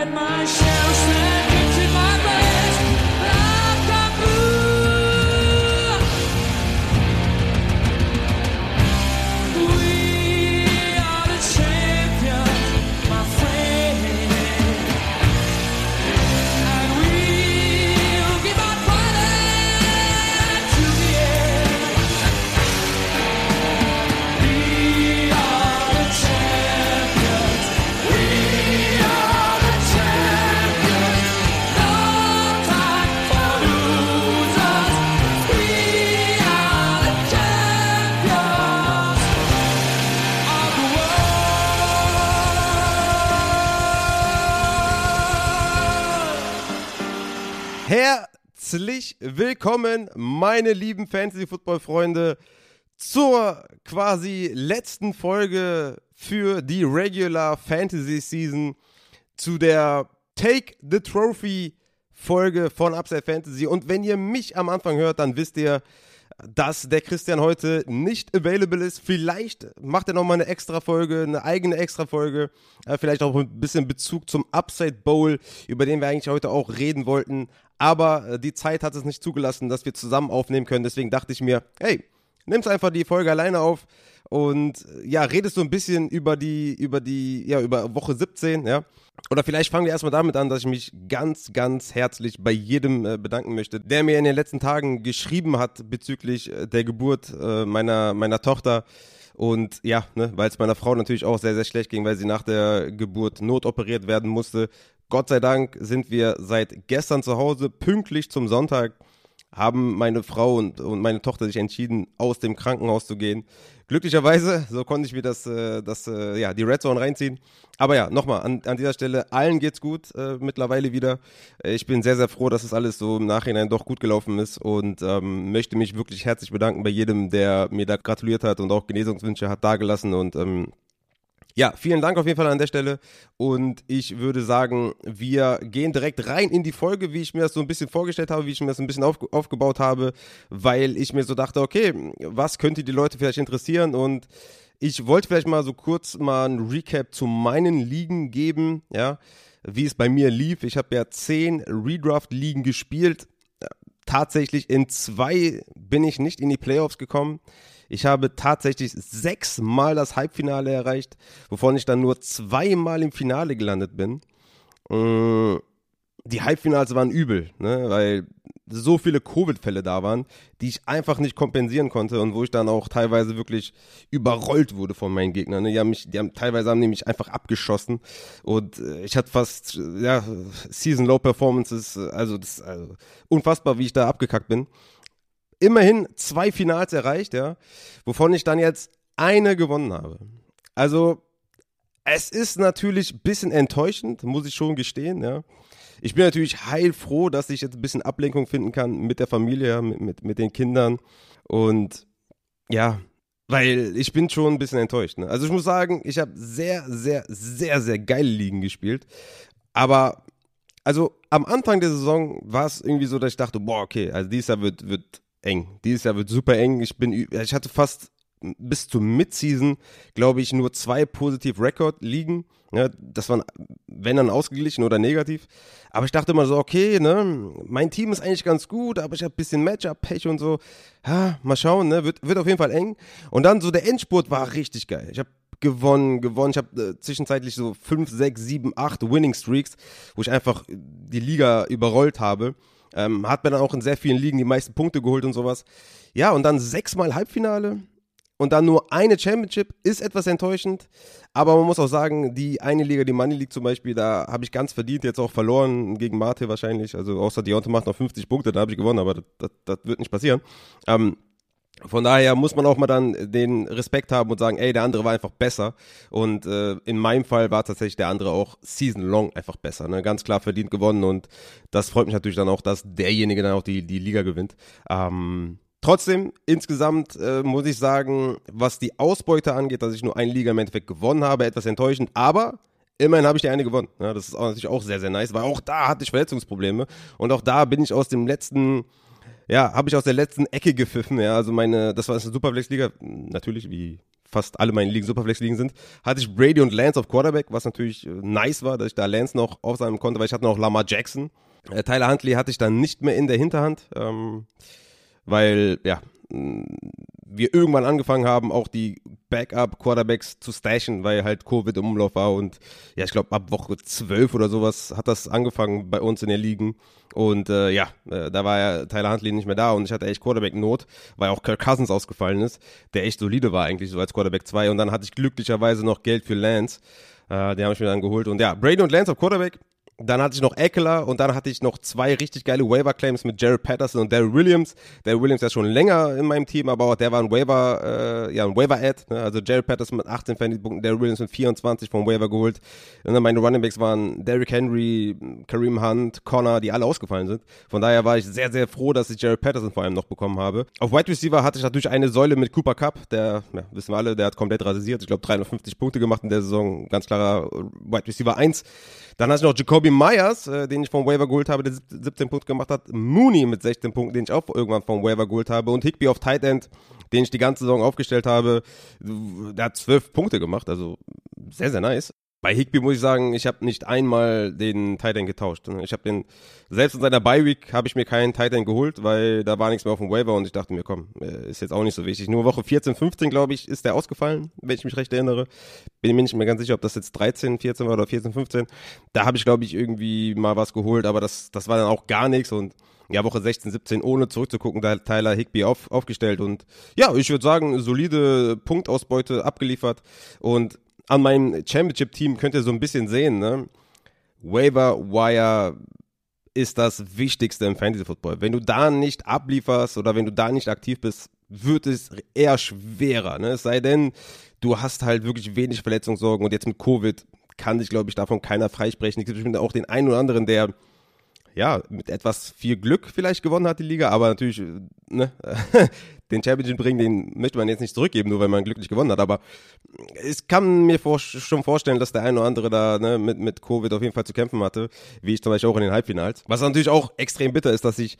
heard my shouts. Willkommen, meine lieben Fantasy-Football-Freunde, zur quasi letzten Folge für die Regular Fantasy Season, zu der Take the Trophy Folge von Upside Fantasy. Und wenn ihr mich am Anfang hört, dann wisst ihr, dass der Christian heute nicht available ist. Vielleicht macht er nochmal eine extra Folge, eine eigene extra Folge. Äh, vielleicht auch ein bisschen Bezug zum Upside Bowl, über den wir eigentlich heute auch reden wollten. Aber äh, die Zeit hat es nicht zugelassen, dass wir zusammen aufnehmen können. Deswegen dachte ich mir, hey, nimmst einfach die Folge alleine auf und ja, redest so ein bisschen über die, über die, ja, über Woche 17, ja. Oder vielleicht fangen wir erstmal damit an, dass ich mich ganz, ganz herzlich bei jedem äh, bedanken möchte, der mir in den letzten Tagen geschrieben hat bezüglich äh, der Geburt äh, meiner, meiner Tochter. Und ja, ne, weil es meiner Frau natürlich auch sehr, sehr schlecht ging, weil sie nach der Geburt notoperiert werden musste. Gott sei Dank sind wir seit gestern zu Hause, pünktlich zum Sonntag haben meine Frau und, und meine Tochter sich entschieden, aus dem Krankenhaus zu gehen. Glücklicherweise, so konnte ich mir das, äh, das äh, ja, die Red Zone reinziehen. Aber ja, nochmal, an, an dieser Stelle, allen geht's gut äh, mittlerweile wieder. Äh, Ich bin sehr, sehr froh, dass es alles so im Nachhinein doch gut gelaufen ist und ähm, möchte mich wirklich herzlich bedanken bei jedem, der mir da gratuliert hat und auch Genesungswünsche hat dagelassen und ähm, ja, vielen Dank auf jeden Fall an der Stelle. Und ich würde sagen, wir gehen direkt rein in die Folge, wie ich mir das so ein bisschen vorgestellt habe, wie ich mir das ein bisschen auf, aufgebaut habe, weil ich mir so dachte, okay, was könnte die Leute vielleicht interessieren? Und ich wollte vielleicht mal so kurz mal ein Recap zu meinen Ligen geben, ja, wie es bei mir lief. Ich habe ja zehn Redraft-Ligen gespielt. Tatsächlich in zwei bin ich nicht in die Playoffs gekommen. Ich habe tatsächlich sechsmal das Halbfinale erreicht, wovon ich dann nur zweimal im Finale gelandet bin. Mm, Die Halbfinals waren übel, ne, weil so viele Covid-Fälle da waren, die ich einfach nicht kompensieren konnte und wo ich dann auch teilweise wirklich überrollt wurde von meinen Gegnern. Ne. Die haben mich, die haben teilweise haben die mich einfach abgeschossen und äh, ich hatte fast ja Season Low Performances, also das also unfassbar, wie ich da abgekackt bin immerhin zwei Finals erreicht, ja, wovon ich dann jetzt eine gewonnen habe. Also, es ist natürlich ein bisschen enttäuschend, muss ich schon gestehen, ja. Ich bin natürlich heilfroh, dass ich jetzt ein bisschen Ablenkung finden kann mit der Familie, mit, mit, mit den Kindern und ja, weil ich bin schon ein bisschen enttäuscht. Ne? Also ich muss sagen, ich habe sehr, sehr, sehr, sehr geile Ligen gespielt, aber also am Anfang der Saison war es irgendwie so, dass ich dachte, boah, okay, also dieses Jahr wird, wird eng. Dieses Jahr wird super eng. Ich bin, ich hatte fast bis zur Midseason, glaube ich, nur zwei positiv Record liegen. Ja, das waren, wenn dann ausgeglichen oder negativ. Aber ich dachte immer so, okay, ne, mein Team ist eigentlich ganz gut, aber ich habe ein bisschen Matchup-Pech und so. Ja, mal schauen, ne, wird, wird auf jeden Fall eng. Und dann so der Endspurt war richtig geil. Ich habe gewonnen, gewonnen. Ich habe äh, zwischenzeitlich so 5, 6, 7, 8 Winning Streaks, wo ich einfach die Liga überrollt habe. Ähm, hat mir dann auch in sehr vielen Ligen die meisten Punkte geholt und sowas. Ja, und dann sechsmal Halbfinale und dann nur eine Championship ist etwas enttäuschend. Aber man muss auch sagen, die eine Liga, die Money League zum Beispiel, da habe ich ganz verdient jetzt auch verloren gegen Mate wahrscheinlich. Also außer Deontay macht noch 50 Punkte, da habe ich gewonnen, aber das, das, das wird nicht passieren. Ähm, von daher muss man auch mal dann den Respekt haben und sagen, ey, der andere war einfach besser. Und äh, in meinem Fall war tatsächlich der andere auch season long einfach besser. Ne? Ganz klar verdient gewonnen und das freut mich natürlich dann auch, dass derjenige dann auch die, die Liga gewinnt. Ähm, trotzdem, insgesamt äh, muss ich sagen, was die Ausbeute angeht, dass ich nur eine Liga im Endeffekt gewonnen habe, etwas enttäuschend, aber Immerhin habe ich die eine gewonnen. Ja, das ist auch natürlich auch sehr, sehr nice, weil auch da hatte ich Verletzungsprobleme. Und auch da bin ich aus dem letzten, ja, habe ich aus der letzten Ecke gepfiffen. Ja, also meine, das war eine Superflex-Liga, natürlich wie fast alle meine Ligen Superflex-Ligen sind, hatte ich Brady und Lance auf Quarterback, was natürlich äh, nice war, dass ich da Lance noch aufsammeln konnte, weil ich hatte noch Lamar Jackson. Äh, Tyler Huntley hatte ich dann nicht mehr in der Hinterhand, ähm, weil, ja, wir irgendwann angefangen haben, auch die Backup-Quarterbacks zu stashen, weil halt Covid im Umlauf war und ja, ich glaube ab Woche 12 oder sowas hat das angefangen bei uns in der Ligen und äh, ja, äh, da war ja Tyler Huntley nicht mehr da und ich hatte echt Quarterback-Not, weil auch Kirk Cousins ausgefallen ist, der echt solide war eigentlich so als Quarterback 2 und dann hatte ich glücklicherweise noch Geld für Lance, äh, den habe ich mir dann geholt und ja, Brady und Lance auf Quarterback, dann hatte ich noch Eckler und dann hatte ich noch zwei richtig geile Waiver-Claims mit Jared Patterson und Daryl Williams. Daryl Williams ist schon länger in meinem Team, aber auch der war ein Waiver, äh, ja, ein Waiver-Ad. Ne? Also Jared Patterson mit 18 Fantasy-Punkten, Daryl Williams mit 24 vom Waiver geholt. Und dann meine Running Backs waren Derrick Henry, Kareem Hunt, Connor, die alle ausgefallen sind. Von daher war ich sehr, sehr froh, dass ich Jared Patterson vor allem noch bekommen habe. Auf Wide Receiver hatte ich natürlich eine Säule mit Cooper Cup, der, ja, wissen wir alle, der hat komplett rasiert. Ich glaube 350 Punkte gemacht in der Saison. Ganz klarer Wide Receiver 1. Dann hatte ich noch Jacoby Myers, äh, den ich vom Waiver geholt habe, der 17 Punkte gemacht hat. Mooney mit 16 Punkten, den ich auch irgendwann vom Waiver geholt habe. Und Higby auf Tight End, den ich die ganze Saison aufgestellt habe. Der hat 12 Punkte gemacht, also sehr, sehr nice. Bei Higby muss ich sagen, ich habe nicht einmal den Tight End getauscht. Ich habe den, selbst in seiner Bye Week habe ich mir keinen Tight End geholt, weil da war nichts mehr auf dem Waiver und ich dachte mir, komm, äh, ist jetzt auch nicht so wichtig. Nur Woche 14, 15, glaube ich, ist der ausgefallen, wenn ich mich recht erinnere. Bin mir nicht mehr ganz sicher, ob das jetzt 13, 14 war oder 14, 15. Da habe ich, glaube ich, irgendwie mal was geholt, aber das, das war dann auch gar nichts und ja, Woche 16, 17, ohne zurückzugucken, da hat Tyler Higby auf, aufgestellt und ja, ich würde sagen, solide Punktausbeute abgeliefert und an meinem Championship-Team könnt ihr so ein bisschen sehen, ne? Waiver Wire ist das Wichtigste im Fantasy Football. Wenn du da nicht ablieferst oder wenn du da nicht aktiv bist, wird es eher schwerer. Ne? Es sei denn, du hast halt wirklich wenig Verletzungssorgen und jetzt mit Covid kann dich, glaube ich, davon keiner freisprechen. Es gibt bestimmt auch den einen oder anderen, der ja, mit etwas viel Glück vielleicht gewonnen hat die Liga, aber natürlich, ne, den Championship bringen, den möchte man jetzt nicht zurückgeben, nur weil man glücklich gewonnen hat. Aber ich kann mir vor, schon vorstellen, dass der eine oder andere da ne, mit, mit Covid auf jeden Fall zu kämpfen hatte, wie ich zum Beispiel auch in den Halbfinals. Was natürlich auch extrem bitter ist, dass ich,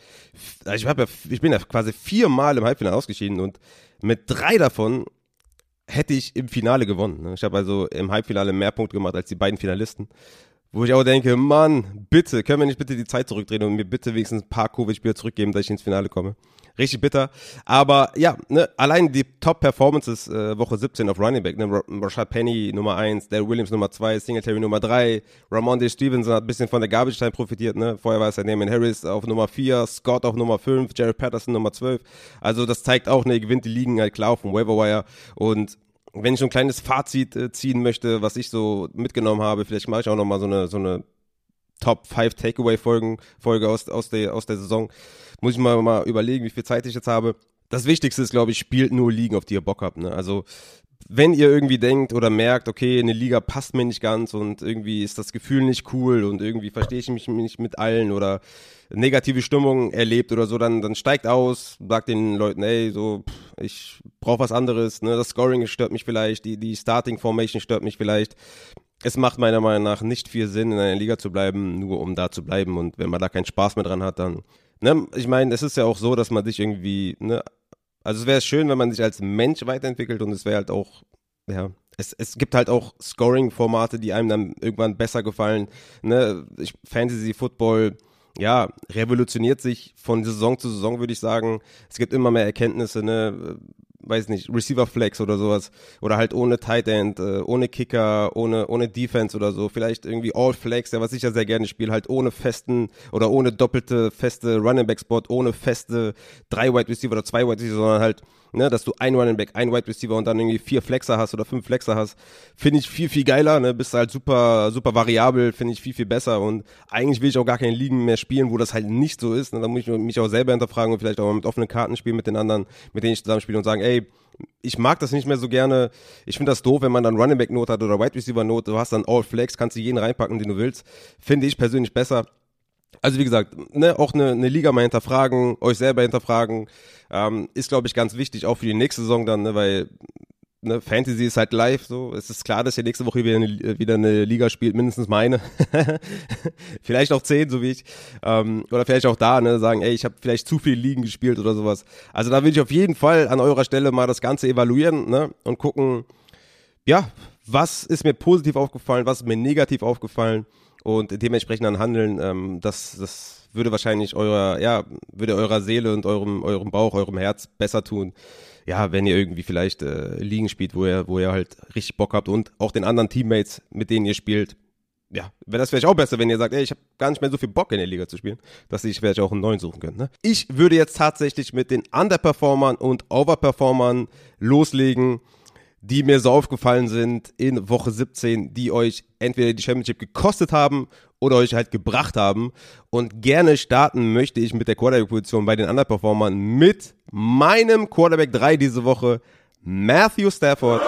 also ich, hab ja, ich bin ja quasi viermal im Halbfinale ausgeschieden und mit drei davon hätte ich im Finale gewonnen. ne? Ich habe also im Halbfinale mehr Punkte gemacht als die beiden Finalisten. Wo ich auch denke, Mann, bitte, können wir nicht bitte die Zeit zurückdrehen und mir bitte wenigstens ein paar Covid-Spieler zurückgeben, dass ich ins Finale komme. Richtig bitter. Aber ja, ne, allein die Top-Performances äh, Woche 17 auf Running Back, ne, Ra- Rashad Penny Nummer 1, Dale Williams Nummer 2, Singletary Nummer 3, Ramondre Stevenson hat ein bisschen von der Garbage Time profitiert, ne? Vorher war es ja Naaman Harris auf Nummer 4, Scott auf Nummer 5, Jared Patterson Nummer 12. Also das zeigt auch, ne, er gewinnt die Ligen halt klar auf dem Waiver Wire und wenn ich so ein kleines Fazit äh, ziehen möchte, was ich so mitgenommen habe, vielleicht mache ich auch noch mal so eine so eine Top 5 Takeaway Folgen Folge aus aus der aus der Saison. Muss ich mal mal überlegen, wie viel Zeit ich jetzt habe. Das Wichtigste ist, glaube ich, spielt nur Ligen, auf die ihr Bock habt. Ne? Also wenn ihr irgendwie denkt oder merkt, okay, eine Liga passt mir nicht ganz und irgendwie ist das Gefühl nicht cool und irgendwie verstehe ich mich nicht mit allen oder negative Stimmung erlebt oder so, dann, dann steigt aus, sagt den Leuten, ey, so, pff, ich brauche was anderes, ne, das Scoring stört mich vielleicht, die, die Starting Formation stört mich vielleicht. Es macht meiner Meinung nach nicht viel Sinn, in einer Liga zu bleiben, nur um da zu bleiben und wenn man da keinen Spaß mehr dran hat, dann, ne, ich meine, es ist ja auch so, dass man sich irgendwie, ne, also es wäre schön, wenn man sich als Mensch weiterentwickelt und es wäre halt auch, ja, es, es gibt halt auch Scoring-Formate, die einem dann irgendwann besser gefallen. Ne? Ich, Fantasy Football, ja, revolutioniert sich von Saison zu Saison, würde ich sagen. Es gibt immer mehr Erkenntnisse, ne? weiß nicht, Receiver Flex oder sowas. Oder halt ohne Tight End, äh, ohne Kicker, ohne, ohne Defense oder so. Vielleicht irgendwie All Flex, ja, was ich ja sehr gerne spiele, halt ohne festen oder ohne doppelte feste Running Back Spot, ohne feste drei Wide Receiver oder zwei Wide Receiver, sondern halt, ne, dass du ein Running Back, ein Wide Receiver und dann irgendwie vier Flexer hast oder fünf Flexer hast. Finde ich viel, viel geiler, ne, bist halt super, super variabel, finde ich viel, viel besser und eigentlich will ich auch gar keine Ligen mehr spielen, wo das halt nicht so ist, ne, da muss ich mich auch selber hinterfragen und vielleicht auch mal mit offenen Karten spielen mit den anderen, mit denen ich zusammen spiele und sagen, ey, ich mag das nicht mehr so gerne. Ich finde das doof, wenn man dann Running Back Note hat oder Wide Receiver Note. Du hast dann All Flex, kannst du jeden reinpacken, den du willst. Finde ich persönlich besser. Also wie gesagt, ne, auch eine, eine Liga mal hinterfragen, euch selber hinterfragen, ähm, ist glaube ich ganz wichtig, auch für die nächste Saison dann, ne, weil ne, Fantasy ist halt live, so. Es ist klar, dass ihr nächste Woche wieder eine, wieder eine Liga spielt, mindestens meine. vielleicht auch zehn, so wie ich. Ähm, oder vielleicht auch da, ne, sagen, ey, ich habe vielleicht zu viele Ligen gespielt oder sowas. Also da will ich auf jeden Fall an eurer Stelle mal das Ganze evaluieren, ne, und gucken, ja, was ist mir positiv aufgefallen, was ist mir negativ aufgefallen und dementsprechend dann handeln, ähm, das, das würde wahrscheinlich eurer, ja, würde eurer Seele und eurem, eurem Bauch, eurem Herz besser tun. Ja, wenn ihr irgendwie vielleicht äh, Ligen spielt, wo ihr, wo ihr halt richtig Bock habt und auch den anderen Teammates, mit denen ihr spielt, ja, wäre das vielleicht auch besser, wenn ihr sagt, ey, ich habe gar nicht mehr so viel Bock in der Liga zu spielen, dass ich vielleicht auch einen neuen suchen könnt. Ne? Ich würde jetzt tatsächlich mit den Underperformern und Overperformern loslegen die mir so aufgefallen sind in Woche 17, die euch entweder die Championship gekostet haben oder euch halt gebracht haben. Und gerne starten möchte ich mit der Quarterback-Position bei den Underperformern mit meinem Quarterback 3 diese Woche, Matthew Stafford.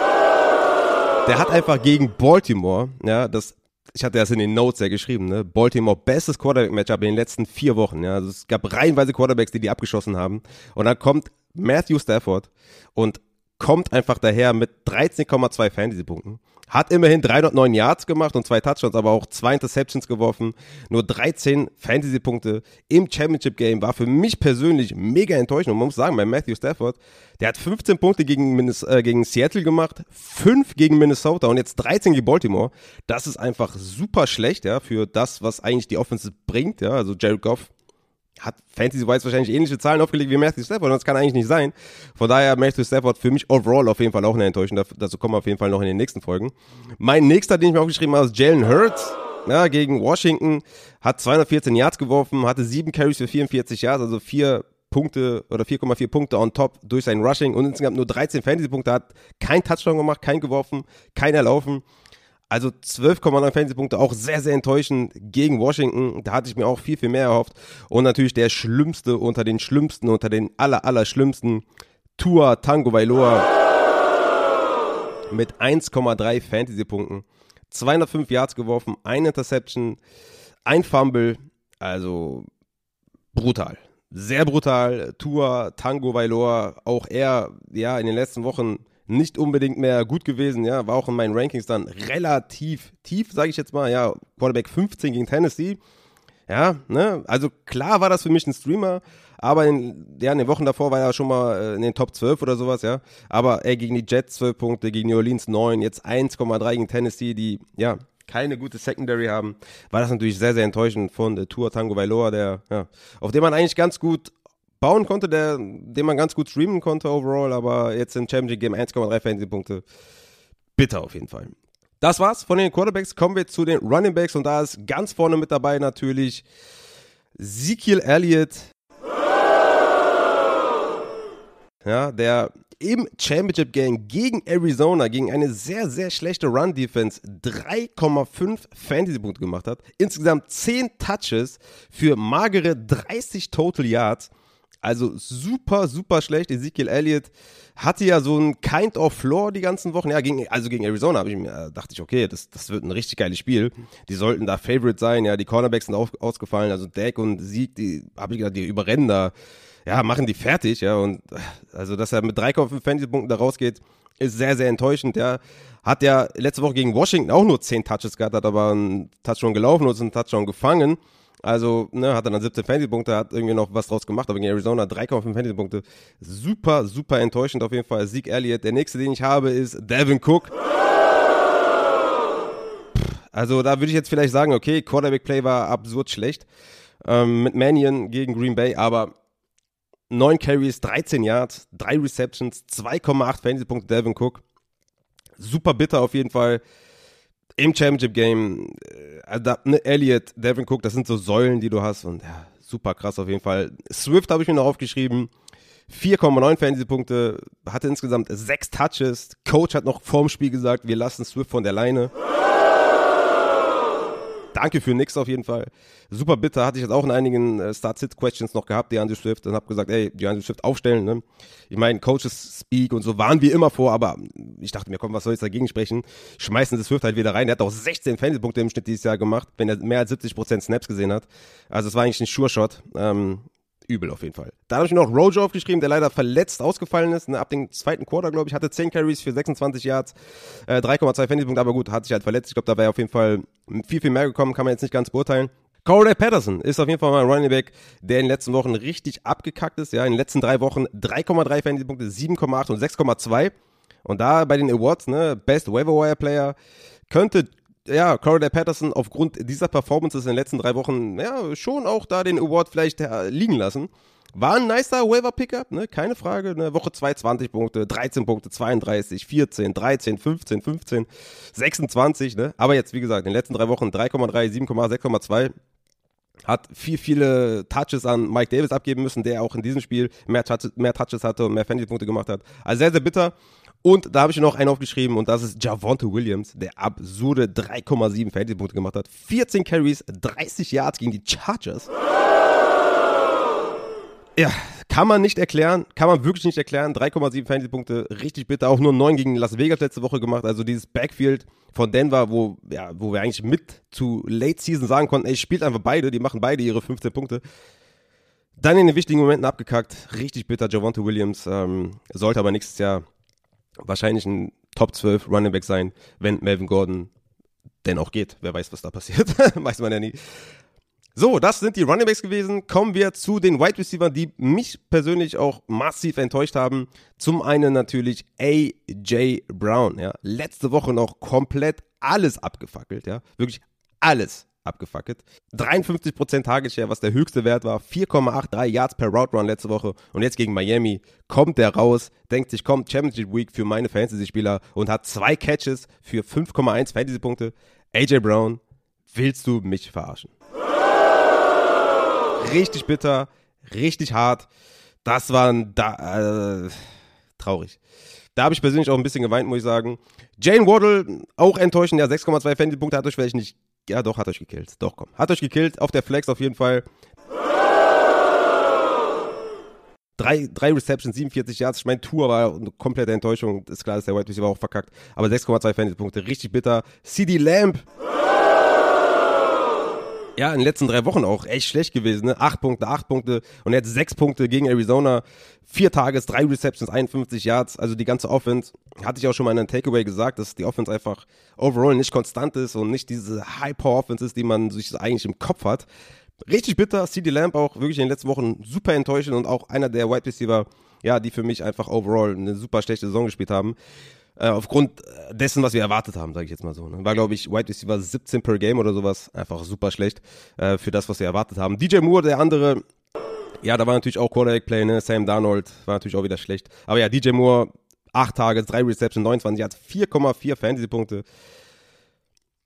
Der hat einfach gegen Baltimore, ja, das ich hatte das in den Notes ja geschrieben, ne? Baltimore bestes Quarterback-Matchup in den letzten vier Wochen. Ja? Also es gab reihenweise Quarterbacks, die die abgeschossen haben. Und dann kommt Matthew Stafford und kommt einfach daher mit 13,2 Fantasy-Punkten. Hat immerhin 309 Yards gemacht und zwei Touchdowns, aber auch zwei Interceptions geworfen. Nur 13 Fantasy-Punkte im Championship-Game war für mich persönlich mega enttäuschend. Und man muss sagen, bei Matthew Stafford, der hat 15 Punkte gegen, äh, gegen Seattle gemacht, 5 gegen Minnesota und jetzt 13 gegen Baltimore. Das ist einfach super schlecht, ja, für das, was eigentlich die Offense bringt, ja. Also Jared Goff hat Fantasy-wise wahrscheinlich ähnliche Zahlen aufgelegt wie Matthew Stafford und das kann eigentlich nicht sein. Von daher Matthew Stafford für mich overall auf jeden Fall auch eine Enttäuschung. Dazu kommen wir auf jeden Fall noch in den nächsten Folgen. Mein nächster, den ich mir aufgeschrieben habe, ist Jalen Hurts. Ja, gegen Washington hat 214 Yards geworfen, hatte sieben Carries für 44 Yards, also vier Punkte oder 4,4 Punkte on top durch sein Rushing und insgesamt nur 13 Fantasy-Punkte, hat kein Touchdown gemacht, kein geworfen, kein erlaufen. Also 12,9 Fantasy-Punkte, auch sehr, sehr enttäuschend gegen Washington. Da hatte ich mir auch viel, viel mehr erhofft. Und natürlich der Schlimmste unter den Schlimmsten, unter den aller, aller Schlimmsten, Tua Tango Vailoa mit 1,3 Fantasy-Punkten. 205 Yards geworfen, ein Interception, ein Fumble. Also brutal. Sehr brutal. Tua Tango Vailoa, auch er, ja, in den letzten Wochen nicht unbedingt mehr gut gewesen, ja, war auch in meinen Rankings dann relativ tief, sage ich jetzt mal, ja, Quarterback 15 gegen Tennessee. Ja, ne, also klar war das für mich ein Streamer, aber in, ja, in den Wochen davor war er schon mal äh, in den Top 12 oder sowas, ja. Aber ey, gegen die Jets 12 Punkte, gegen New Orleans 9, jetzt 1,3 gegen Tennessee, die, ja, keine gute Secondary haben, war das natürlich sehr, sehr enttäuschend von der Tour Tango Vailoa, der, ja, auf dem man eigentlich ganz gut bauen konnte, der, den man ganz gut streamen konnte overall, aber jetzt im Championship Game 1,3 Fantasy-Punkte. Bitter auf jeden Fall. Das war's von den Quarterbacks. Kommen wir zu den Running Backs und da ist ganz vorne mit dabei natürlich Ezekiel Elliott. Ja, der im Championship Game gegen Arizona, gegen eine sehr, sehr schlechte Run-Defense 3,5 Fantasy-Punkte gemacht hat. Insgesamt 10 Touches für magere 30 Total Yards. Also super, super schlecht. Ezekiel Elliott hatte ja so ein Kind of Floor die ganzen Wochen. Ja, gegen, also gegen Arizona habe ich mir, dachte ich, okay, das, das wird ein richtig geiles Spiel. Die sollten da Favorite sein. Ja, die Cornerbacks sind auf, ausgefallen. Also Dak und Sieg, die habe ich gedacht, die überrennen da. Ja, machen die fertig. Ja, und also, dass er mit 3,5 Fantasy-Punkten da rausgeht, ist sehr, sehr enttäuschend. Ja, hat ja letzte Woche gegen Washington auch nur 10 Touches gehabt, hat aber einen Touchdown gelaufen und einen Touchdown gefangen. Also, ne, hat er dann 17 Fantasy-Punkte, hat irgendwie noch was draus gemacht, aber gegen Arizona 3,5 Fantasy-Punkte. Super, super enttäuschend auf jeden Fall. Sieg Elliott. Der nächste, den ich habe, ist Devin Cook. Also, da würde ich jetzt vielleicht sagen, okay, Quarterback-Play war absurd schlecht. Ähm, mit Mannion gegen Green Bay, aber 9 Carries, 13 Yards, 3 Receptions, 2,8 Fantasy-Punkte Devin Cook. Super bitter auf jeden Fall im Championship Game, äh, ne, Elliott, Devin Cook, das sind so Säulen, die du hast und ja, super krass auf jeden Fall. Swift habe ich mir noch aufgeschrieben. 4,9 Fantasy-Punkte, hatte insgesamt sechs Touches. Coach hat noch vorm Spiel gesagt, wir lassen Swift von der Leine. Danke für nix auf jeden Fall. Super bitter. Hatte ich jetzt auch in einigen äh, Start-Sit-Questions noch gehabt, die Andrew Swift, und habe gesagt, ey, die Andrew Swift aufstellen. Ne? Ich meine, Coaches Speak und so waren wir immer vor, aber ich dachte mir, komm, was soll ich dagegen sprechen? Schmeißen Sie Swift halt wieder rein. Er hat auch 16 Fantasy-Punkte im Schnitt dieses Jahr gemacht, wenn er mehr als 70% Snaps gesehen hat. Also es war eigentlich ein Sure-Shot. Ähm, übel auf jeden Fall. Da habe ich noch Rojo aufgeschrieben, der leider verletzt ausgefallen ist. Ne, ab dem zweiten Quarter, glaube ich, hatte 10 Carries für 26 Yards, äh, 3,2 Fantasy-Punkte, aber gut, hat sich halt verletzt. Ich glaube, da wäre auf jeden Fall viel, viel mehr gekommen, kann man jetzt nicht ganz beurteilen. Corey Patterson ist auf jeden Fall mal ein Running Back, der in den letzten Wochen richtig abgekackt ist. Ja, in den letzten drei Wochen 3,3 Fantasy-Punkte, 7,8 und 6,2. Und da bei den Awards, ne, Best Waiver Wire Player, könnte ja, Corey Patterson aufgrund dieser Performances in den letzten drei Wochen ja schon auch da den Award vielleicht äh, liegen lassen. War ein nicer Waiver-Pickup, ne? keine Frage. Ne? Woche 2 20 Punkte, 13 Punkte, 32, 14, 13, 15, 15, 26. Ne? Aber jetzt, wie gesagt, in den letzten drei Wochen 3,3, 7,8, 6,2 hat viel, viele Touches an Mike Davis abgeben müssen, der auch in diesem Spiel mehr, Touches, mehr Touches hatte und mehr Fantasy-Punkte gemacht hat. Also sehr, sehr bitter. Und da habe ich noch einen aufgeschrieben und das ist Javonte Williams, der absurde 3,7 Fantasy-Punkte gemacht hat. 14 Carries, 30 Yards gegen die Chargers. Ja, kann man nicht erklären, kann man wirklich nicht erklären. 3,7 Fantasy-Punkte, richtig bitter. Auch nur 9 gegen Las Vegas letzte Woche gemacht. Also dieses Backfield von Denver, wo, ja, wo wir eigentlich mit zu Late Season sagen konnten, ey, spielt einfach beide, die machen beide ihre 15 Punkte. Dann in den wichtigen Momenten abgekackt. Richtig bitter, Javonte Williams. Ähm, sollte aber nächstes Jahr wahrscheinlich ein Top 12 Running Back sein, wenn Melvin Gordon denn auch geht. Wer weiß, was da passiert. weiß man ja nie. So, das sind die Running Backs gewesen. Kommen wir zu den Wide Receivers, die mich persönlich auch massiv enttäuscht haben. Zum einen natürlich AJ Brown, ja. Letzte Woche noch komplett alles abgefackelt, ja. Wirklich alles abgefackelt. 53% Target Share, was der höchste Wert war. 4,83 Yards per Route Run letzte Woche. Und jetzt gegen Miami kommt der raus, denkt sich, kommt Championship Week für meine Fantasy-Spieler und hat zwei Catches für 5,1 Fantasy-Punkte. AJ Brown, willst du mich verarschen? Richtig bitter, richtig hart. Das war da, äh, traurig. Da habe ich persönlich auch ein bisschen geweint, muss ich sagen. Jane Waddle, auch enttäuschend, ja, 6,2 Fantasy-Punkte hat euch vielleicht nicht ja, doch, hat euch gekillt. Doch, komm. Hat euch gekillt. Auf der Flex auf jeden Fall. Drei, drei Receptions, 47 Yards. Ich meine, Tour war eine komplette Enttäuschung. Ist klar, dass der White Receiver auch verkackt. Aber 6,2 Fantasy-Punkte. Richtig bitter. CD Lamb. Ja, in den letzten drei Wochen auch echt schlecht gewesen. Ne? Acht Punkte, acht Punkte und jetzt sechs Punkte gegen Arizona. Vier Tages, drei Receptions, 51 Yards. Also die ganze Offense, hatte ich auch schon mal in einem Takeaway gesagt, dass die Offense einfach overall nicht konstant ist und nicht diese High-Power-Offense ist, die man sich eigentlich im Kopf hat. Richtig bitter. CD Lamb auch wirklich in den letzten Wochen super enttäuschend und auch einer der Wide Receiver, ja, die für mich einfach overall eine super schlechte Saison gespielt haben. Äh, aufgrund dessen, was wir erwartet haben, sage ich jetzt mal so. Ne? War, glaube ich, Wide Receiver 17 per Game oder sowas. Einfach super schlecht äh, für das, was wir erwartet haben. DJ Moore, der andere, ja, da war natürlich auch Quarterback Play, ne? Sam Darnold war natürlich auch wieder schlecht. Aber ja, DJ Moore, 8 Tage, 3 Reception, 29 hat 4,4 Fantasy-Punkte.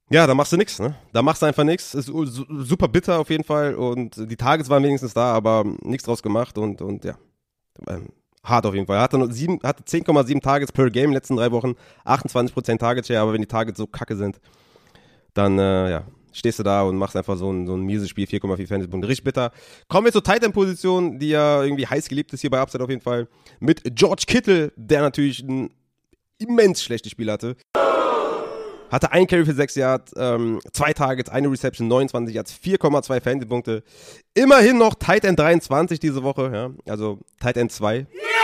Ja, da machst du nichts, ne? Da machst du einfach nichts. Ist super bitter auf jeden Fall. Und die Tages waren wenigstens da, aber nichts draus gemacht und, und ja. Ähm, hart auf jeden Fall. Er hatte, hatte 10,7 Targets per Game in den letzten drei Wochen, 28% Target Share, aber wenn die Targets so kacke sind, dann äh, ja, stehst du da und machst einfach so ein, so ein mieses Spiel, 4,4 Fantasy-Punkte. Richtig bitter. Kommen wir zur Titan-Position, die ja irgendwie heiß geliebt ist hier bei Upside auf jeden Fall. Mit George Kittle, der natürlich ein immens schlechtes Spiel hatte. Hatte ein Carry für 6 Yards, ähm, zwei Targets, eine Reception, 29 Yards, 4,2 Fantasy-Punkte. Immerhin noch Tight End 23 diese Woche, ja. Also Tight End 2. Yeah!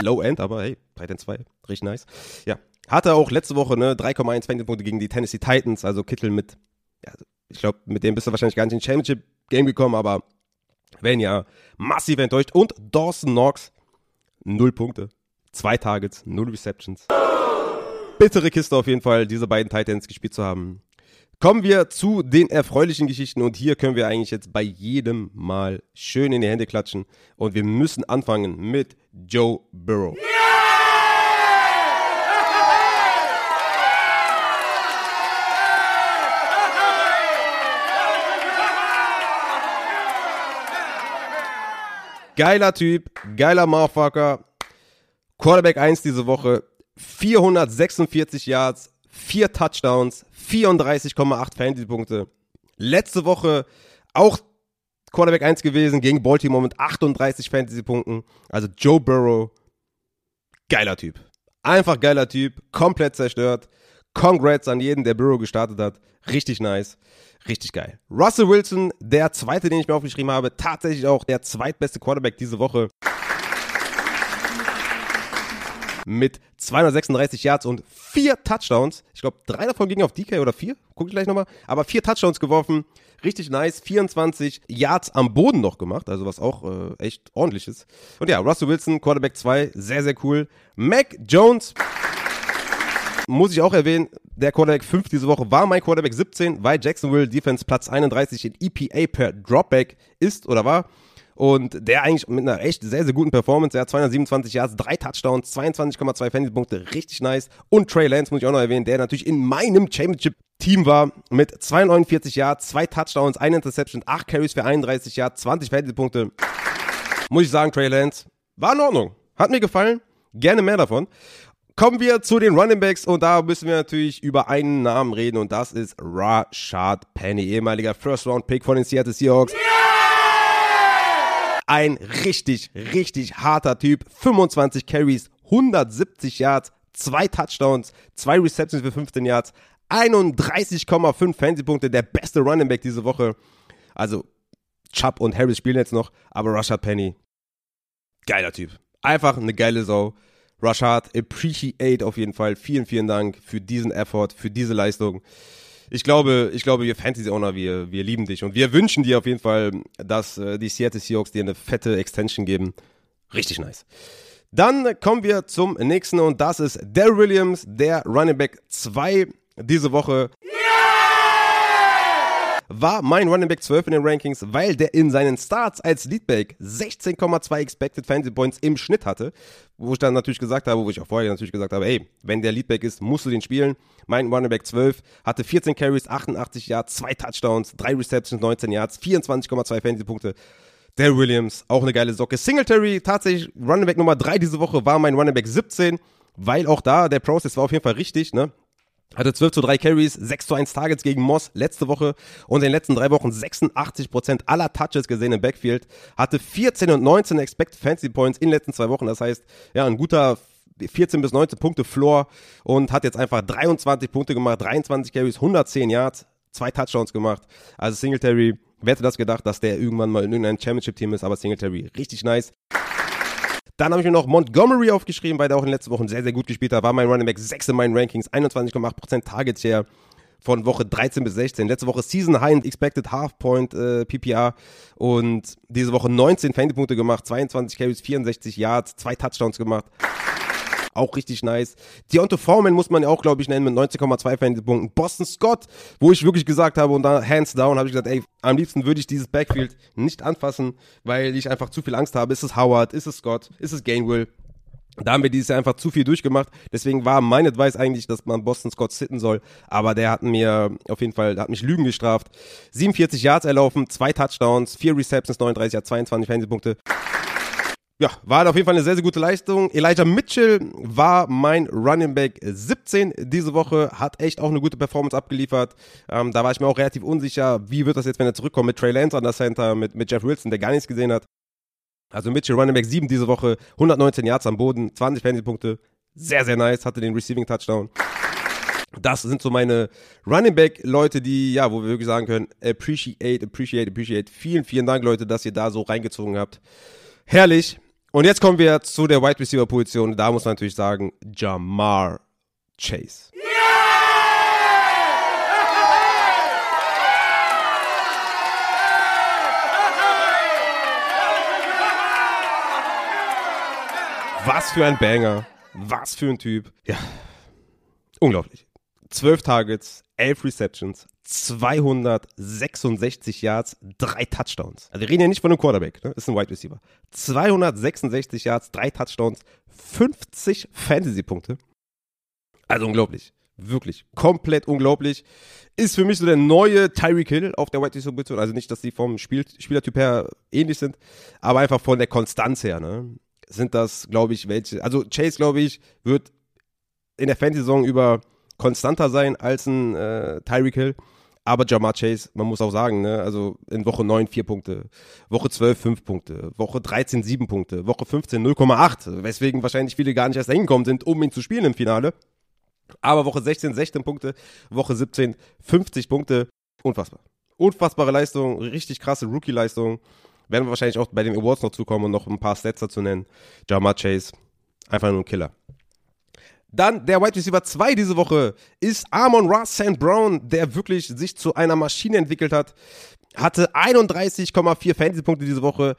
Low End, aber hey, Tight End 2, richtig nice. Ja. Hatte auch letzte Woche, ne, 3,1 Fantasy-Punkte gegen die Tennessee Titans, also Kittel mit, ja, ich glaube, mit dem bist du wahrscheinlich gar nicht in Championship-Game gekommen, aber wenn ja, massiv enttäuscht. Und Dawson Knox, 0 Punkte, 2 Targets, 0 Receptions bittere Kiste auf jeden Fall, diese beiden Titans gespielt zu haben. Kommen wir zu den erfreulichen Geschichten und hier können wir eigentlich jetzt bei jedem Mal schön in die Hände klatschen und wir müssen anfangen mit Joe Burrow. Geiler Typ, geiler Motherfucker. Quarterback 1 diese Woche, 446 Yards, 4 Touchdowns, 34,8 Fantasy-Punkte. Letzte Woche auch Quarterback 1 gewesen gegen Baltimore mit 38 Fantasy-Punkten. Also Joe Burrow, geiler Typ. Einfach geiler Typ, komplett zerstört. Congrats an jeden, der Burrow gestartet hat. Richtig nice. Richtig geil. Russell Wilson, der zweite, den ich mir aufgeschrieben habe, tatsächlich auch der zweitbeste Quarterback diese Woche. Mit 236 Yards und vier Touchdowns. Ich glaube, drei davon gingen auf DK oder vier. Guck ich gleich nochmal. Aber vier Touchdowns geworfen. Richtig nice. 24 Yards am Boden noch gemacht. Also was auch äh, echt ordentlich ist. Und ja, Russell Wilson, Quarterback 2. Sehr, sehr cool. Mac Jones muss ich auch erwähnen, der Quarterback 5 diese Woche war mein Quarterback 17, weil Jacksonville Defense Platz 31 in EPA per Dropback ist oder war. Und der eigentlich mit einer echt sehr, sehr guten Performance. Er hat 227 Yards, drei Touchdowns, 22,2 Fantasy-Punkte, richtig nice. Und Trey Lance muss ich auch noch erwähnen, der natürlich in meinem Championship-Team war mit 249 Yards, zwei Touchdowns, eine Interception, 8 Carries für 31 Yards, 20 Fantasy-Punkte. Muss ich sagen, Trey Lance war in Ordnung. Hat mir gefallen. Gerne mehr davon. Kommen wir zu den Running Backs und da müssen wir natürlich über einen Namen reden und das ist Rashad Penny, ehemaliger First-Round-Pick von den Seattle Seahawks. Ein richtig, richtig harter Typ. 25 Carries, 170 Yards, zwei Touchdowns, zwei Receptions für 15 Yards, 31,5 Fantasy-Punkte, der beste Running Back diese Woche. Also Chubb und Harris spielen jetzt noch, aber Rashad Penny, geiler Typ. Einfach eine geile Sau. Rashad, appreciate auf jeden Fall. Vielen, vielen Dank für diesen Effort, für diese Leistung. Ich glaube, ich glaube, wir Fantasy Owner, wir, wir lieben dich und wir wünschen dir auf jeden Fall, dass äh, die Seattle Seahawks dir eine fette Extension geben. Richtig nice. Dann kommen wir zum nächsten und das ist Daryl Williams, der Running Back 2 diese Woche war mein Running Back 12 in den Rankings, weil der in seinen Starts als Leadback 16,2 Expected Fantasy Points im Schnitt hatte. Wo ich dann natürlich gesagt habe, wo ich auch vorher natürlich gesagt habe, ey, wenn der Leadback ist, musst du den spielen. Mein Running Back 12 hatte 14 Carries, 88 Yards, 2 Touchdowns, 3 Receptions, 19 Yards, 24,2 Fantasy Punkte. Der Williams, auch eine geile Socke. Singletary, tatsächlich Running Back Nummer 3 diese Woche, war mein Running Back 17, weil auch da der Process war auf jeden Fall richtig, ne? Hatte 12 zu 3 Carries, 6 zu 1 Targets gegen Moss letzte Woche und in den letzten drei Wochen 86% aller Touches gesehen im Backfield. Hatte 14 und 19 Expected Fantasy Points in den letzten zwei Wochen. Das heißt, ja, ein guter 14 bis 19 Punkte Floor und hat jetzt einfach 23 Punkte gemacht, 23 Carries, 110 Yards, zwei Touchdowns gemacht. Also Singletary, wer hätte das gedacht, dass der irgendwann mal in irgendeinem Championship-Team ist, aber Singletary richtig nice. Dann habe ich mir noch Montgomery aufgeschrieben, weil der auch in den letzten Wochen sehr, sehr gut gespielt hat. War mein Running Back 6 in meinen Rankings, 21,8% Target Share von Woche 13 bis 16. Letzte Woche Season High Expected Half Point äh, PPR und diese Woche 19 Fantasy-Punkte gemacht, 22 Carries, 64 Yards, zwei Touchdowns gemacht. Auch richtig nice. Deontay Foreman muss man ja auch, glaube ich, nennen mit 19,2 Fantasy-Punkten. Boston Scott, wo ich wirklich gesagt habe und da hands down habe ich gesagt, ey, am liebsten würde ich dieses Backfield nicht anfassen, weil ich einfach zu viel Angst habe. Ist es Howard? Ist es Scott? Ist es Gainwell? Da haben wir dieses Jahr einfach zu viel durchgemacht. Deswegen war mein Advice eigentlich, dass man Boston Scott sitten soll. Aber der hat mir auf jeden Fall, der hat mich Lügen gestraft. 47 Yards erlaufen, zwei Touchdowns, vier Receptions, 39 Yards, 22 Fantasy-Punkte. Ja, war auf jeden Fall eine sehr, sehr gute Leistung. Elijah Mitchell war mein Running Back 17 diese Woche, hat echt auch eine gute Performance abgeliefert. Ähm, da war ich mir auch relativ unsicher, wie wird das jetzt, wenn er zurückkommt mit Trey Lance an der Center, mit, mit Jeff Wilson, der gar nichts gesehen hat. Also Mitchell Running Back 7 diese Woche, 119 Yards am Boden, 20 Fantasy-Punkte. Sehr, sehr nice, hatte den Receiving Touchdown. Das sind so meine Running Back Leute, die, ja, wo wir wirklich sagen können, appreciate, appreciate, appreciate. Vielen, vielen Dank, Leute, dass ihr da so reingezogen habt. Herrlich. Und jetzt kommen wir zu der Wide Receiver Position. Da muss man natürlich sagen, Jamar Chase. Was für ein Banger. Was für ein Typ. Ja. Unglaublich. 12 Targets, 11 Receptions, 266 Yards, drei Touchdowns. Also wir reden ja nicht von einem Quarterback, ne? Ist ein Wide Receiver. 266 Yards, drei Touchdowns, 50 Fantasy-Punkte. Also unglaublich. Wirklich. Komplett unglaublich. Ist für mich so der neue Tyreek Hill auf der Wide Receiver Position. Also nicht, dass die vom Spiel, Spielertyp her ähnlich sind, aber einfach von der Konstanz her, ne? Sind das, glaube ich, welche. Also Chase, glaube ich, wird in der Fantasy-Saison über konstanter sein als ein äh, Tyreek Hill. Aber Jamar Chase, man muss auch sagen, ne, also in Woche 9 4 Punkte, Woche 12 5 Punkte, Woche 13 7 Punkte, Woche 15 0,8, weswegen wahrscheinlich viele gar nicht erst hingekommen sind, um ihn zu spielen im Finale. Aber Woche 16 16 Punkte, Woche 17 50 Punkte. Unfassbar. Unfassbare Leistung, richtig krasse Rookie-Leistung. Werden wir wahrscheinlich auch bei den Awards noch zukommen und noch ein paar Stats dazu nennen. Jamar Chase, einfach nur ein Killer. Dann der Wide Receiver 2 diese Woche ist Amon Ross St. Brown, der wirklich sich zu einer Maschine entwickelt hat. Hatte 31,4 Fantasy-Punkte diese Woche.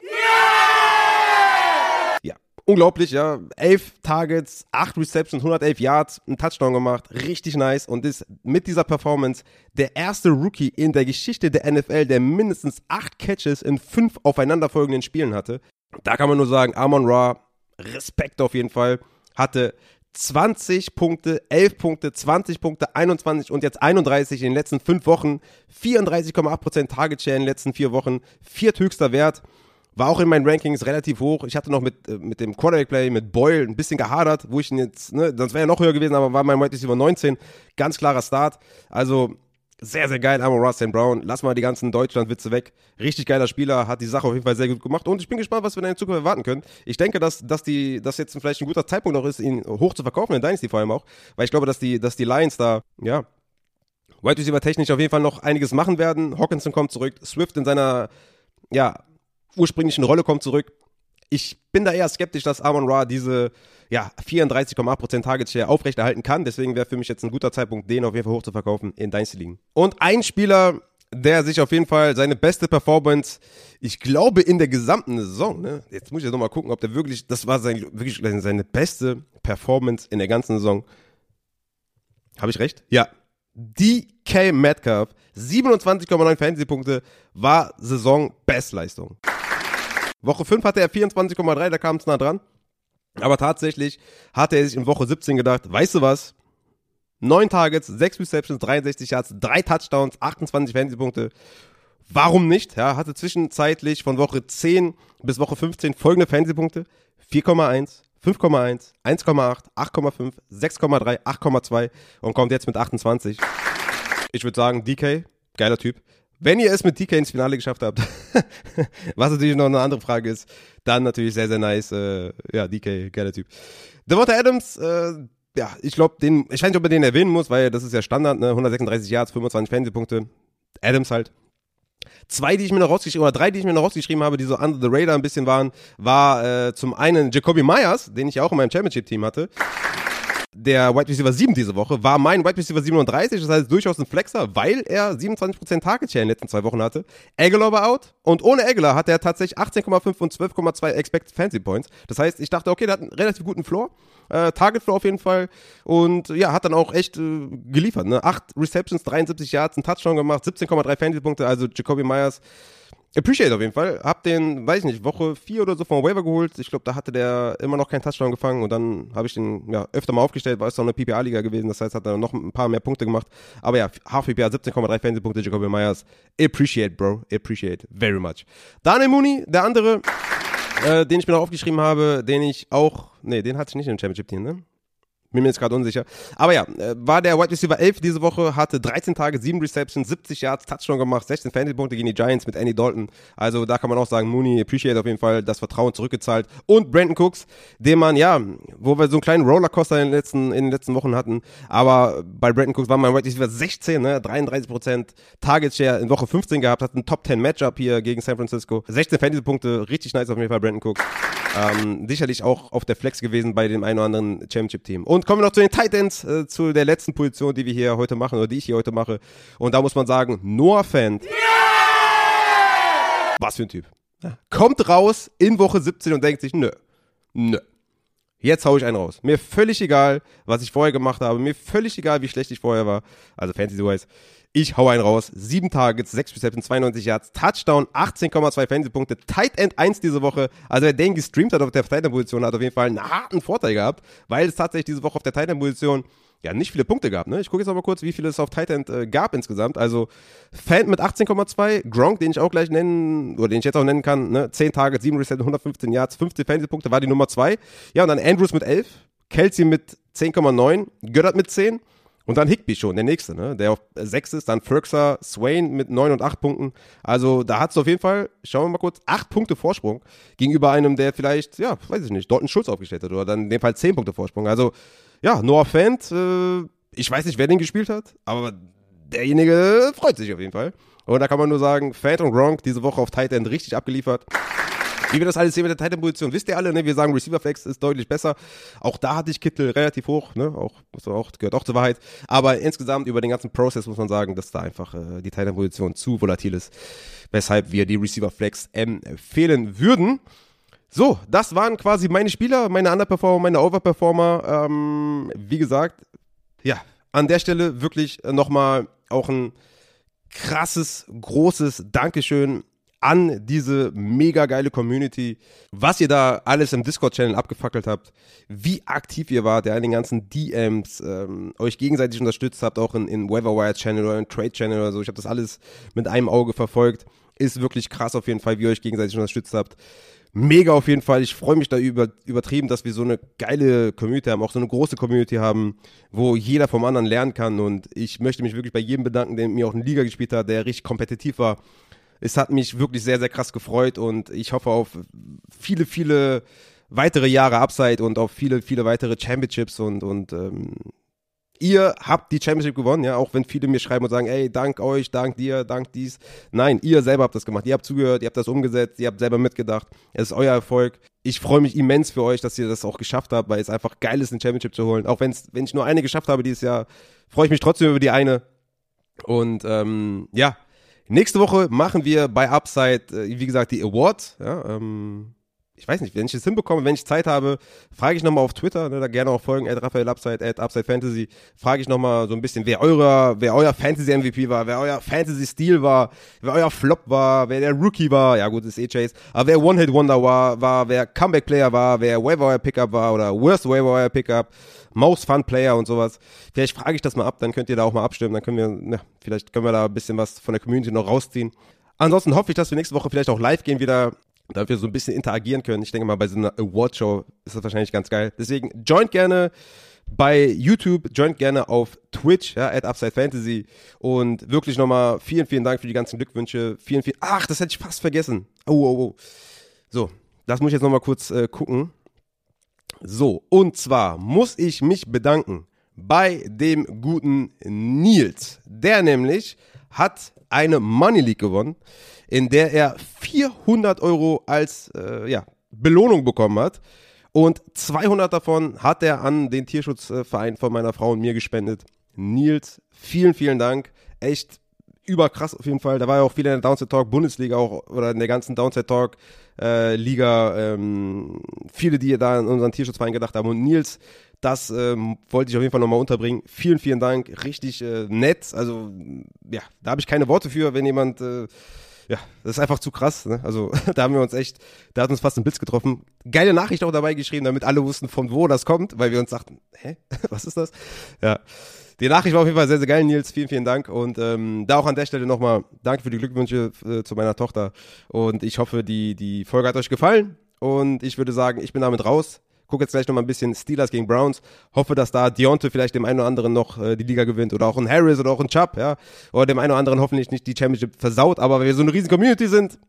Ja, unglaublich, ja. 11 Targets, 8 Receptions, 111 Yards, einen Touchdown gemacht. Richtig nice und ist mit dieser Performance der erste Rookie in der Geschichte der NFL, der mindestens 8 Catches in 5 aufeinanderfolgenden Spielen hatte. Da kann man nur sagen, Amon Ra, Respekt auf jeden Fall, hatte 20 Punkte, 11 Punkte, 20 Punkte, 21 und jetzt 31 in den letzten 5 Wochen. 34,8% Target Share in den letzten 4 Wochen. Vierthöchster Wert. War auch in meinen Rankings relativ hoch. Ich hatte noch mit, äh, mit dem Quarterback-Play, mit Boyle, ein bisschen gehadert, wo ich ihn jetzt, ne, sonst wäre er noch höher gewesen, aber war mein Wide Receiver 19. Ganz klarer Start. Also, sehr, sehr geil, Amon Ross St. Brown. Lass mal die ganzen Deutschland-Witze weg. Richtig geiler Spieler, hat die Sache auf jeden Fall sehr gut gemacht. Und ich bin gespannt, was wir in der Zukunft erwarten können. Ich denke, dass, dass die, dass jetzt vielleicht ein guter Zeitpunkt auch ist, ihn hoch zu verkaufen, in Dynasty vor allem auch. Weil ich glaube, dass die, dass die Lions da, ja, Wide Receiver technisch auf jeden Fall noch einiges machen werden. Hawkinson kommt zurück. Swift in seiner, ja, ursprünglichen Rolle kommt zurück. Ich bin da eher skeptisch, dass Amon Ra diese ja, 34,8% Target Share aufrechterhalten kann. Deswegen wäre für mich jetzt ein guter Zeitpunkt, den auf jeden Fall hoch zu verkaufen in Dynasty Ligen. Und ein Spieler, der sich auf jeden Fall seine beste Performance, ich glaube, in der gesamten Saison, ne? Jetzt muss ich nochmal gucken, ob der wirklich, das war sein, wirklich seine beste Performance in der ganzen Saison. Habe ich recht? Ja. DK Metcalf, 27,9 Fantasy-Punkte, war Saison-Bestleistung. Woche 5 hatte er 24,3, da kam es nah dran. Aber tatsächlich hatte er sich in Woche 17 gedacht, weißt du was? 9 Targets, 6 Receptions, 63 Yards, 3 Touchdowns, 28 Fantasy-Punkte. Warum nicht? Ja, hatte zwischenzeitlich von Woche 10 bis Woche 15 folgende Fantasy-Punkte. 4,1, 5,1, 1,8, 8,5, 6,3, 8,2 und kommt jetzt mit 28. Ich würde sagen, DK, geiler Typ. Wenn ihr es mit DK ins Finale geschafft habt, was natürlich noch eine andere Frage ist, dann natürlich sehr, sehr nice. Äh, ja, DK, geiler Typ. Devonta Adams, äh, ja, ich glaube, den, ich weiß nicht, ob man den erwähnen muss, weil das ist ja Standard, ne? 136 Yards, 25 Fantasy-Punkte. Adams halt. Zwei, die ich mir noch rausgeschrieben, oder drei, die ich mir noch rausgeschrieben habe, die so under the radar ein bisschen waren, war äh, zum einen Jacoby Myers, den ich auch in meinem Championship-Team hatte der Wide Receiver 7 diese Woche war mein Wide Receiver 37, das heißt durchaus ein Flexer, weil er 27% Target Share in den letzten zwei Wochen hatte. Aguilar war out und ohne Aguilar hat er tatsächlich 18,5 und 12,2 Expected Fancy Points. Das heißt, ich dachte, okay, der hat einen relativ guten Floor, äh, Target Floor auf jeden Fall und ja, hat dann auch echt äh, geliefert. Ne? 8 Receptions, 73 Yards, einen Touchdown gemacht, 17,3 Fancy Punkte, also Jacoby Myers Appreciate auf jeden Fall. Hab den, weiß ich nicht, Woche 4 oder so vom Waiver geholt. Ich glaube, da hatte der immer noch keinen Touchdown gefangen und dann habe ich den ja, öfter mal aufgestellt, weil es doch eine PPA-Liga gewesen. Das heißt, hat er noch ein paar mehr Punkte gemacht. Aber ja, half PPA, 17,3 Fantasy-Punkte, Jacoby Myers. Appreciate, Bro. Appreciate. Very much. Daniel Mooney, der andere, äh, den ich mir noch aufgeschrieben habe, den ich auch, nee, den hatte ich nicht im Championship-Team, ne? Bin mir jetzt gerade unsicher. Aber ja, äh, war der Wide Receiver 11 diese Woche, hatte 13 Tage, 7 Receptions, 70 Yards, Touchdown gemacht, 16 Fantasy-Punkte gegen die Giants mit Andy Dalton. Also da kann man auch sagen, Mooney appreciate auf jeden Fall das Vertrauen zurückgezahlt. Und Brandon Cooks, den man, ja, wo wir so einen kleinen Rollercoaster in den letzten, in den letzten Wochen hatten. Aber bei Brandon Cooks war mein Wide Receiver 16, ne, 33% Target Share in Woche 15 gehabt, hat ein Top 10 Matchup hier gegen San Francisco. 16 Fantasy-Punkte, richtig nice auf jeden Fall, Brandon Cooks. Ähm, sicherlich auch auf der Flex gewesen bei dem einen oder anderen Championship-Team. Und kommen wir noch zu den Titans, äh, zu der letzten Position, die wir hier heute machen, oder die ich hier heute mache. Und da muss man sagen, Noah Fant. Was für ein Typ. Ja. Kommt raus in Woche 17 und denkt sich, nö, nö. Jetzt hau ich einen raus. Mir völlig egal, was ich vorher gemacht habe. Mir völlig egal, wie schlecht ich vorher war. Also Fantasy-wise. Ich hau einen raus. Sieben Targets, sechs Receptions, 92 Yards, Touchdown, 18,2 Fantasy-Punkte, Tight End 1 diese Woche. Also wer den gestreamt hat auf der Tight End-Position, hat auf jeden Fall einen harten Vorteil gehabt, weil es tatsächlich diese Woche auf der Tight End-Position ja nicht viele Punkte gab. Ne? Ich gucke jetzt aber kurz, wie viele es auf Tight End äh, gab insgesamt. Also Fan mit 18,2, Gronk, den ich auch gleich nennen, oder den ich jetzt auch nennen kann, ne? 10 Targets, 7 Receptions, 115 Yards, 15 Fantasy-Punkte war die Nummer 2. Ja, und dann Andrews mit 11, Kelsey mit 10,9, Göttert mit 10 und dann Higby schon, der nächste, ne? der auf 6 ist. Dann Ferguson, Swain mit 9 und 8 Punkten. Also da hat es auf jeden Fall, schauen wir mal kurz, 8 Punkte Vorsprung gegenüber einem, der vielleicht, ja, weiß ich nicht, einen Schulz aufgestellt hat. Oder dann in dem Fall 10 Punkte Vorsprung. Also ja, Noah Fant, äh, Ich weiß nicht, wer den gespielt hat, aber derjenige freut sich auf jeden Fall. Und da kann man nur sagen, Phantom Gronk diese Woche auf Tight End richtig abgeliefert. Wie wir das alles sehen mit der Tight End Position, wisst ihr alle, ne? Wir sagen Receiver Flex ist deutlich besser. Auch da hatte ich Kittel relativ hoch, ne? Auch, auch gehört auch zur Wahrheit. Aber insgesamt über den ganzen Prozess muss man sagen, dass da einfach äh, die Tight End Position zu volatil ist, weshalb wir die Receiver Flex empfehlen würden. So, das waren quasi meine Spieler, meine Underperformer, meine Overperformer. Ähm, wie gesagt, ja, an der Stelle wirklich nochmal auch ein krasses, großes Dankeschön an diese mega geile Community, was ihr da alles im Discord-Channel abgefackelt habt, wie aktiv ihr wart, ja, in den ganzen DMs, ähm, euch gegenseitig unterstützt habt, auch in, in Weatherwire-Channel oder in Trade-Channel oder so. Ich habe das alles mit einem Auge verfolgt. Ist wirklich krass auf jeden Fall, wie ihr euch gegenseitig unterstützt habt. Mega auf jeden Fall. Ich freue mich da über, übertrieben, dass wir so eine geile Community haben, auch so eine große Community haben, wo jeder vom anderen lernen kann. Und ich möchte mich wirklich bei jedem bedanken, der mir auch in Liga gespielt hat, der richtig kompetitiv war. Es hat mich wirklich sehr, sehr krass gefreut und ich hoffe auf viele, viele weitere Jahre Upside und auf viele, viele weitere Championships und, und ähm, ihr habt die Championship gewonnen, ja, auch wenn viele mir schreiben und sagen, ey, dank euch, dank dir, dank dies. Nein, ihr selber habt das gemacht. Ihr habt zugehört, ihr habt das umgesetzt, ihr habt selber mitgedacht. Es ist euer Erfolg. Ich freue mich immens für euch, dass ihr das auch geschafft habt, weil es einfach geil ist, eine Championship zu holen. Auch wenn's, wenn ich nur eine geschafft habe dieses Jahr, freue ich mich trotzdem über die eine. Und ähm, ja, nächste Woche machen wir bei Upside, äh, wie gesagt, die Awards. Ja, ähm, ich weiß nicht, wenn ich das hinbekomme, wenn ich Zeit habe, frage ich nochmal auf Twitter, ne, da gerne auch folgen, at Raphael Upside, at Upside Fantasy, frage ich nochmal so ein bisschen, wer eurer, wer euer Fantasy MVP war, wer euer Fantasy Stil war, wer euer Flop war, wer der Rookie war, ja gut, das ist eh Chase, aber wer One-Hit-Wonder war, war, wer Comeback-Player war, wer Waiver Pickup war oder Worst Waiver Pickup, Most Fun Player und sowas. Vielleicht frage ich das mal ab, dann könnt ihr da auch mal abstimmen, dann können wir, na, vielleicht können wir da ein bisschen was von der Community noch rausziehen. Ansonsten hoffe ich, dass wir nächste Woche vielleicht auch live gehen wieder damit wir so ein bisschen interagieren können. Ich denke mal, bei so einer Awardshow ist das wahrscheinlich ganz geil. Deswegen joint gerne bei YouTube, joint gerne auf Twitch, ja, at Upside Fantasy. Und wirklich nochmal vielen, vielen Dank für die ganzen Glückwünsche. Vielen, vielen, ach, das hätte ich fast vergessen. Oh, oh, oh. So, das muss ich jetzt nochmal kurz äh, gucken. So, und zwar muss ich mich bedanken bei dem guten Nils. Der nämlich hat eine Money League gewonnen in der er 400 Euro als äh, ja, Belohnung bekommen hat. Und 200 davon hat er an den Tierschutzverein von meiner Frau und mir gespendet. Nils, vielen, vielen Dank. Echt überkrass auf jeden Fall. Da war ja auch viel in der Downside Talk Bundesliga auch oder in der ganzen Downside Talk äh, Liga. Ähm, viele, die da an unseren Tierschutzverein gedacht haben. Und Nils, das ähm, wollte ich auf jeden Fall nochmal unterbringen. Vielen, vielen Dank. Richtig äh, nett. Also, ja, da habe ich keine Worte für, wenn jemand. Äh, ja, das ist einfach zu krass. Ne? Also da haben wir uns echt, da hat uns fast ein Blitz getroffen. Geile Nachricht auch dabei geschrieben, damit alle wussten, von wo das kommt, weil wir uns dachten, hä, was ist das? Ja, die Nachricht war auf jeden Fall sehr, sehr geil, Nils. Vielen, vielen Dank. Und ähm, da auch an der Stelle nochmal danke für die Glückwünsche äh, zu meiner Tochter. Und ich hoffe, die, die Folge hat euch gefallen. Und ich würde sagen, ich bin damit raus. Guck jetzt gleich nochmal ein bisschen Steelers gegen Browns. Hoffe, dass da Deontay vielleicht dem einen oder anderen noch äh, die Liga gewinnt oder auch ein Harris oder auch ein Chubb, ja. Oder dem einen oder anderen hoffentlich nicht die Championship versaut. Aber weil wir so eine riesen Community sind,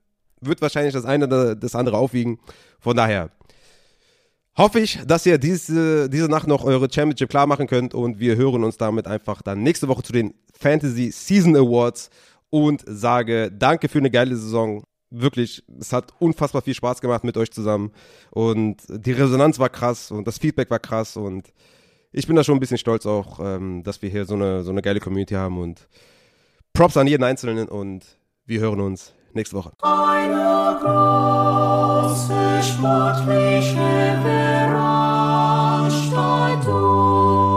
wird wahrscheinlich das eine oder das andere aufwiegen. Von daher hoffe ich, dass ihr diese, diese Nacht noch eure Championship klar machen könnt und wir hören uns damit einfach dann nächste Woche zu den Fantasy Season Awards und sage danke für eine geile Saison wirklich, es hat unfassbar viel Spaß gemacht mit euch zusammen. Und die Resonanz war krass und das Feedback war krass. Und ich bin da schon ein bisschen stolz auch, ähm, dass wir hier so eine, so eine geile Community haben. Und Props an jeden Einzelnen und wir hören uns nächste Woche. Eine große sportliche Veranstaltung.